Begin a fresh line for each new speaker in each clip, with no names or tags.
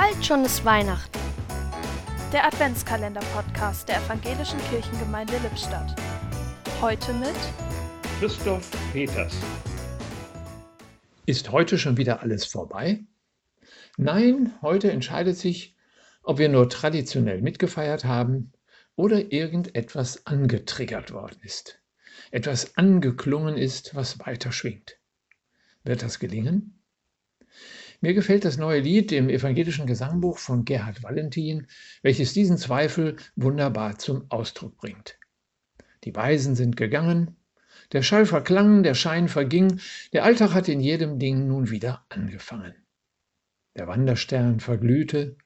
Bald schon ist Weihnachten.
Der Adventskalender-Podcast der Evangelischen Kirchengemeinde Lippstadt. Heute mit
Christoph Peters.
Ist heute schon wieder alles vorbei? Nein, heute entscheidet sich, ob wir nur traditionell mitgefeiert haben oder irgendetwas angetriggert worden ist. Etwas angeklungen ist, was weiter schwingt. Wird das gelingen? Mir gefällt das neue Lied im evangelischen Gesangbuch von Gerhard Valentin, welches diesen Zweifel wunderbar zum Ausdruck bringt. Die Weisen sind gegangen, der Schall verklang, der Schein verging, der Alltag hat in jedem Ding nun wieder angefangen. Der Wanderstern verglühte,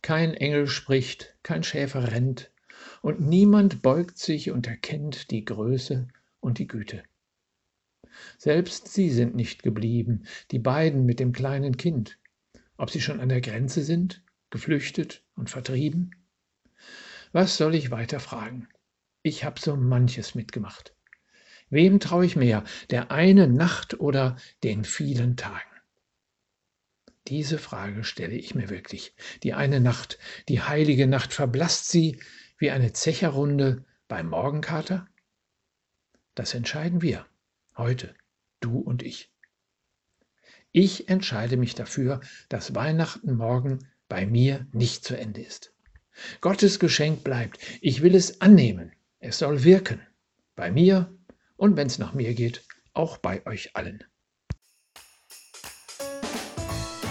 kein Engel spricht, kein Schäfer rennt, und niemand beugt sich und erkennt die Größe und die Güte. Selbst sie sind nicht geblieben, die beiden mit dem kleinen Kind. Ob sie schon an der Grenze sind, geflüchtet und vertrieben? Was soll ich weiter fragen? Ich habe so manches mitgemacht. Wem traue ich mehr, der eine Nacht oder den vielen Tagen? Diese Frage stelle ich mir wirklich. Die eine Nacht, die heilige Nacht, verblasst sie wie eine Zecherrunde beim Morgenkater? Das entscheiden wir heute, du und ich. Ich entscheide mich dafür, dass Weihnachten morgen bei mir nicht zu Ende ist. Gottes Geschenk bleibt. Ich will es annehmen. Es soll wirken. Bei mir und wenn es nach mir geht, auch bei euch allen.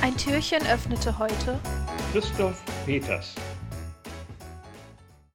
Ein Türchen öffnete heute
Christoph Peters.